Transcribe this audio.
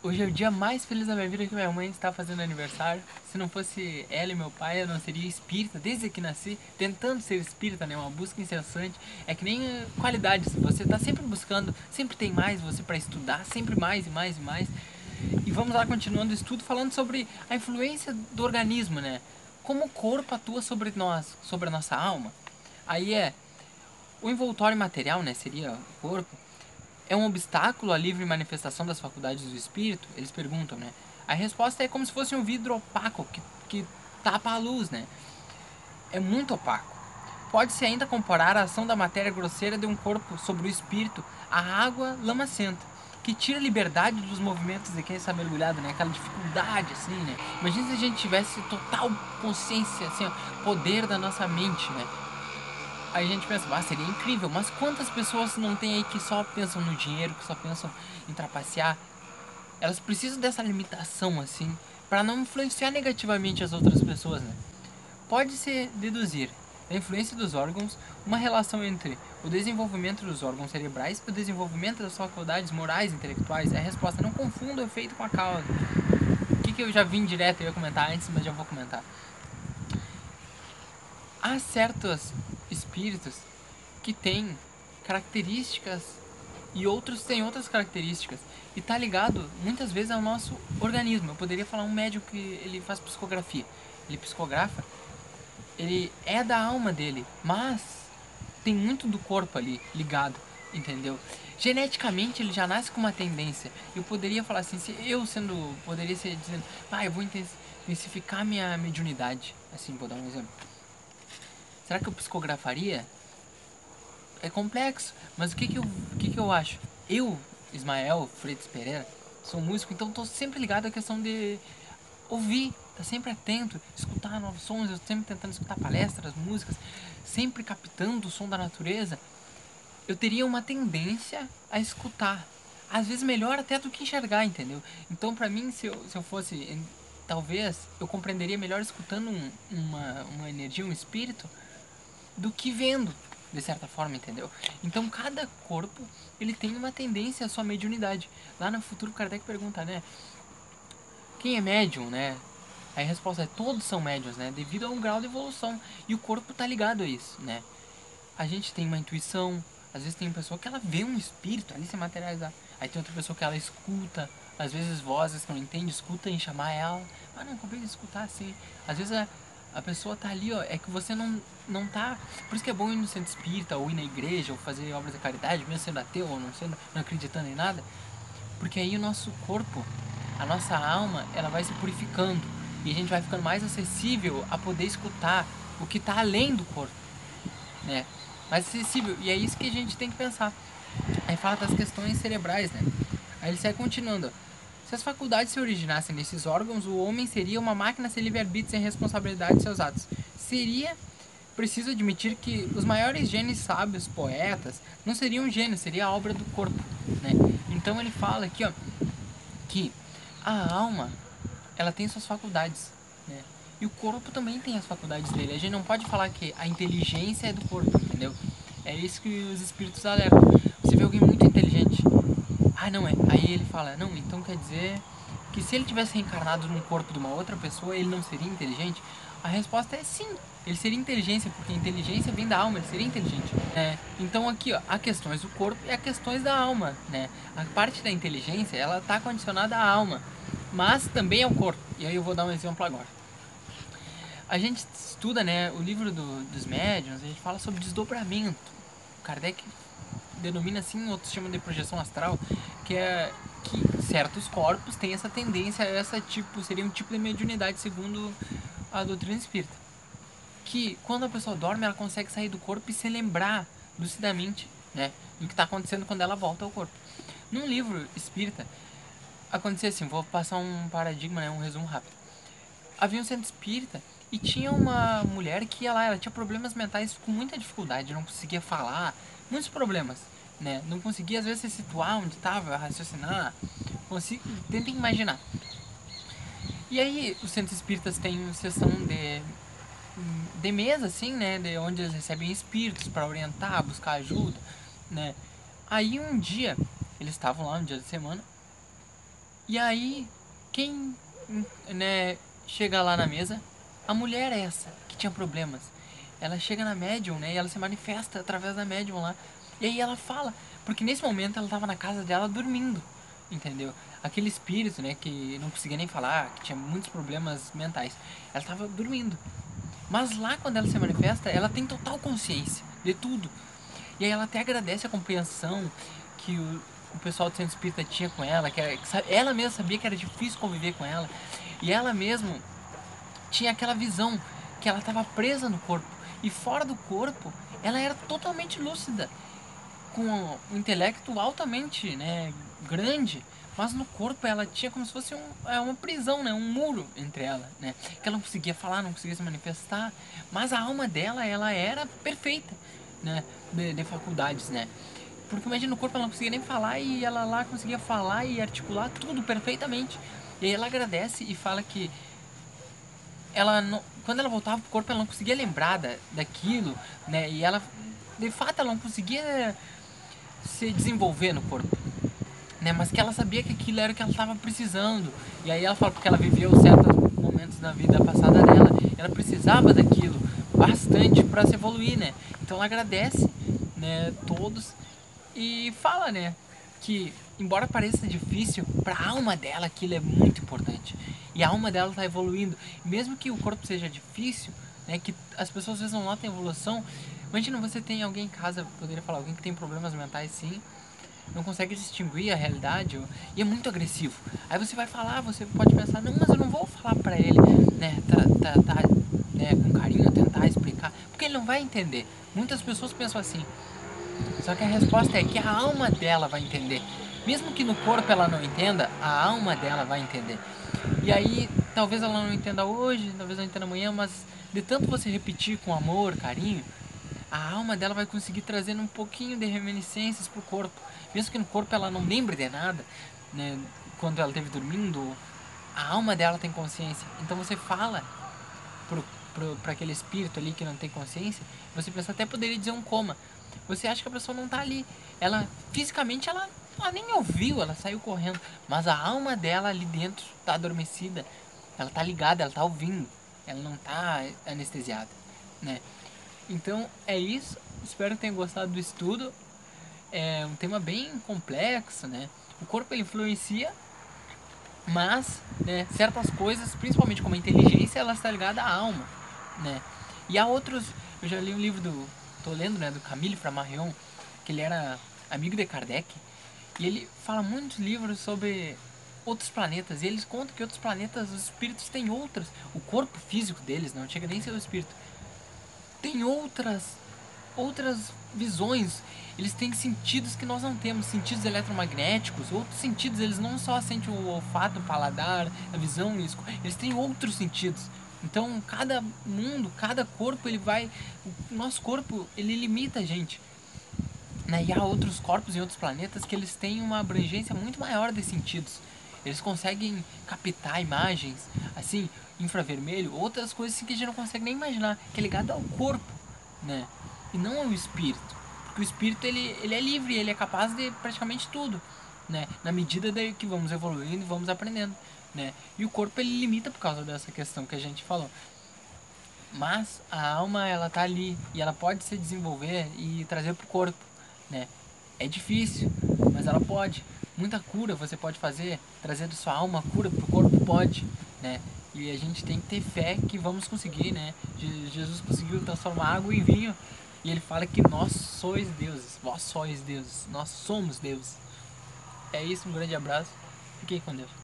Hoje é o dia mais feliz da minha vida que minha mãe está fazendo aniversário. Se não fosse ela e meu pai, eu não seria espírita desde que nasci, tentando ser espírita, né? Uma busca incessante. É que nem eh, qualidades, você está sempre buscando, sempre tem mais você para estudar, sempre mais e mais e mais. E vamos lá continuando o estudo falando sobre a influência do organismo, né? Como o corpo atua sobre nós, sobre a nossa alma. Aí é o envoltório material, né? Seria o corpo é um obstáculo à livre manifestação das faculdades do espírito? Eles perguntam, né? A resposta é como se fosse um vidro opaco que, que tapa a luz, né? É muito opaco. Pode-se ainda comparar a ação da matéria grosseira de um corpo sobre o espírito à água lamacenta, que tira a liberdade dos movimentos de quem está mergulhado, né? Aquela dificuldade, assim, né? Imagina se a gente tivesse total consciência, assim, ó, poder da nossa mente, né? Aí a gente pensa, ah, seria incrível, mas quantas pessoas não tem aí que só pensam no dinheiro, que só pensam em trapacear? Elas precisam dessa limitação, assim, para não influenciar negativamente as outras pessoas, né? Pode-se deduzir da influência dos órgãos uma relação entre o desenvolvimento dos órgãos cerebrais e o desenvolvimento das faculdades morais e intelectuais. É a resposta, não confunda o efeito com a causa. O que, que eu já vim direto, eu ia comentar antes, mas já vou comentar. Há certos espíritos que têm características e outros têm outras características e tá ligado muitas vezes ao nosso organismo. Eu poderia falar um médico que ele faz psicografia, ele psicografa, ele é da alma dele, mas tem muito do corpo ali ligado, entendeu? Geneticamente ele já nasce com uma tendência. Eu poderia falar assim, se eu sendo, poderia ser dizendo, ah, eu vou intensificar minha mediunidade, assim, vou dar um exemplo Será que eu psicografaria? É complexo, mas o que que eu, o que que eu acho? Eu, Ismael Freitas Pereira, sou músico, então estou sempre ligado à questão de ouvir, tá sempre atento, escutar novos sons, eu sempre tentando escutar palestras, músicas, sempre captando o som da natureza. Eu teria uma tendência a escutar, às vezes melhor até do que enxergar, entendeu? Então, para mim, se eu, se eu fosse, talvez eu compreenderia melhor escutando um, uma, uma energia, um espírito, do que vendo, de certa forma, entendeu? Então cada corpo ele tem uma tendência à sua mediunidade. Lá no futuro Kardec pergunta, né? Quem é médium, né? Aí a resposta é todos são médiums, né? Devido a um grau de evolução. E o corpo tá ligado a isso, né? A gente tem uma intuição, às vezes tem uma pessoa que ela vê um espírito ali se materializar. Aí tem outra pessoa que ela escuta, às vezes vozes que não entende, escuta em chamar ela. Ah, não, acabei de escutar assim. Às vezes a, a pessoa tá ali, ó, é que você não, não tá. Por isso que é bom ir no centro espírita, ou ir na igreja, ou fazer obras de caridade, mesmo sendo ateu, ou não, sendo, não acreditando em nada. Porque aí o nosso corpo, a nossa alma, ela vai se purificando. E a gente vai ficando mais acessível a poder escutar o que está além do corpo. Né? Mais acessível. E é isso que a gente tem que pensar. Aí fala das questões cerebrais, né? Aí ele sai continuando. Se as faculdades se originassem nesses órgãos, o homem seria uma máquina sem livre-arbítrio sem responsabilidade de seus atos. Seria preciso admitir que os maiores gênios sábios, poetas, não seriam gênios, seria a obra do corpo, né? Então ele fala aqui, ó, que a alma, ela tem suas faculdades, né? E o corpo também tem as faculdades dele. A gente não pode falar que a inteligência é do corpo, entendeu? É isso que os espíritos alertam. Você vê alguém muito inteligente, ah, não é. Aí ele fala: Não, então quer dizer que se ele tivesse reencarnado num corpo de uma outra pessoa, ele não seria inteligente? A resposta é sim. Ele seria inteligência, porque inteligência vem da alma, ele seria inteligente. É, então aqui, ó, há questões do corpo e há questões da alma, né? A parte da inteligência, ela está condicionada à alma, mas também ao corpo. E aí eu vou dar um exemplo agora. A gente estuda, né, o livro do, dos médiuns, a gente fala sobre desdobramento. Kardec denomina assim, outros chamam de projeção astral, que é que certos corpos têm essa tendência essa tipo, seria um tipo de mediunidade segundo a doutrina espírita. Que quando a pessoa dorme, ela consegue sair do corpo e se lembrar lucidamente, né, do que está acontecendo quando ela volta ao corpo. Num livro espírita, acontecia assim, vou passar um paradigma, né, um resumo rápido. Havia um centro espírita e tinha uma mulher que lá, ela tinha problemas mentais com muita dificuldade, não conseguia falar, muitos problemas, né? Não conseguia às vezes se situar onde estava, raciocinar, consigo, tenta imaginar. E aí os centros espíritas têm sessão de de mesa assim, né, de onde eles recebem espíritos para orientar, buscar ajuda, né? Aí um dia eles estavam lá no dia da semana E aí, quem né, chega lá na mesa? A mulher é essa, que tinha problemas. Ela chega na médium, né? E ela se manifesta através da médium lá. E aí ela fala, porque nesse momento ela estava na casa dela dormindo, entendeu? Aquele espírito, né, que não conseguia nem falar, que tinha muitos problemas mentais. Ela estava dormindo. Mas lá quando ela se manifesta, ela tem total consciência de tudo. E aí ela até agradece a compreensão que o, o pessoal do centro espírita tinha com ela, que, era, que ela mesma sabia que era difícil conviver com ela. E ela mesma tinha aquela visão que ela estava presa no corpo. E fora do corpo, ela era totalmente lúcida, com um intelecto altamente né, grande, mas no corpo ela tinha como se fosse um, é, uma prisão, né, um muro entre ela, né, que ela não conseguia falar, não conseguia se manifestar, mas a alma dela ela era perfeita, né, de, de faculdades, né. Porque imagina, no corpo ela não conseguia nem falar e ela lá conseguia falar e articular tudo perfeitamente. E aí ela agradece e fala que ela não, quando ela voltava pro corpo ela não conseguia lembrar da, daquilo, né? E ela, de fato, ela não conseguia se desenvolver no corpo, né? Mas que ela sabia que aquilo era o que ela estava precisando. E aí ela fala porque ela viveu certos momentos na vida passada dela, ela precisava daquilo bastante para se evoluir, né? Então ela agradece, né? Todos e fala, né? Que embora pareça difícil, para a alma dela aquilo é muito importante. E a alma dela está evoluindo. Mesmo que o corpo seja difícil, né, que as pessoas às vezes não notam evolução. Imagina você tem alguém em casa, poderia falar, alguém que tem problemas mentais sim, não consegue distinguir a realidade e é muito agressivo. Aí você vai falar, você pode pensar, não, mas eu não vou falar para ele, né, tá, tá, tá, né, com carinho, tentar explicar, porque ele não vai entender. Muitas pessoas pensam assim. Só que a resposta é que a alma dela vai entender. Mesmo que no corpo ela não entenda, a alma dela vai entender. E aí, talvez ela não entenda hoje, talvez não entenda amanhã, mas de tanto você repetir com amor, carinho, a alma dela vai conseguir trazer um pouquinho de reminiscências pro corpo. Mesmo que no corpo ela não lembre de nada, né, quando ela esteve dormindo, a alma dela tem consciência. Então você fala para aquele espírito ali que não tem consciência, você pensa até poderia dizer um coma. Você acha que a pessoa não está ali. Ela fisicamente ela ela nem ouviu, ela saiu correndo. Mas a alma dela ali dentro está adormecida. Ela está ligada, ela está ouvindo. Ela não está anestesiada, né? Então é isso. Espero que tenham gostado do estudo. É um tema bem complexo, né? O corpo influencia, mas né, certas coisas, principalmente como a inteligência, ela está ligada à alma, né? E há outros. Eu já li um livro do. Tô lendo, né? Do Camille Flammarion, que ele era amigo de Kardec. E ele fala muitos livros sobre outros planetas. E eles contam que outros planetas, os espíritos têm outras. O corpo físico deles, não chega nem a ser o espírito. Tem outras outras visões. Eles têm sentidos que nós não temos, sentidos eletromagnéticos, outros sentidos, eles não só sentem o olfato, o paladar, a visão, eles têm outros sentidos. Então, cada mundo, cada corpo, ele vai, o nosso corpo, ele limita a gente. Né? E há outros corpos em outros planetas que eles têm uma abrangência muito maior de sentidos. Eles conseguem captar imagens, assim, infravermelho, outras coisas assim que a gente não consegue nem imaginar, que é ligado ao corpo, né? E não ao espírito. Porque o espírito, ele, ele é livre, ele é capaz de praticamente tudo, né? Na medida de que vamos evoluindo vamos aprendendo, né? E o corpo, ele limita por causa dessa questão que a gente falou. Mas a alma, ela tá ali e ela pode se desenvolver e trazer pro corpo né? É difícil, mas ela pode. Muita cura você pode fazer, trazendo sua alma cura pro corpo, pode, né? E a gente tem que ter fé que vamos conseguir, né? Jesus conseguiu transformar água em vinho e ele fala que nós sois deuses, vós sois deuses, nós somos deuses. É isso, um grande abraço, fiquem com Deus.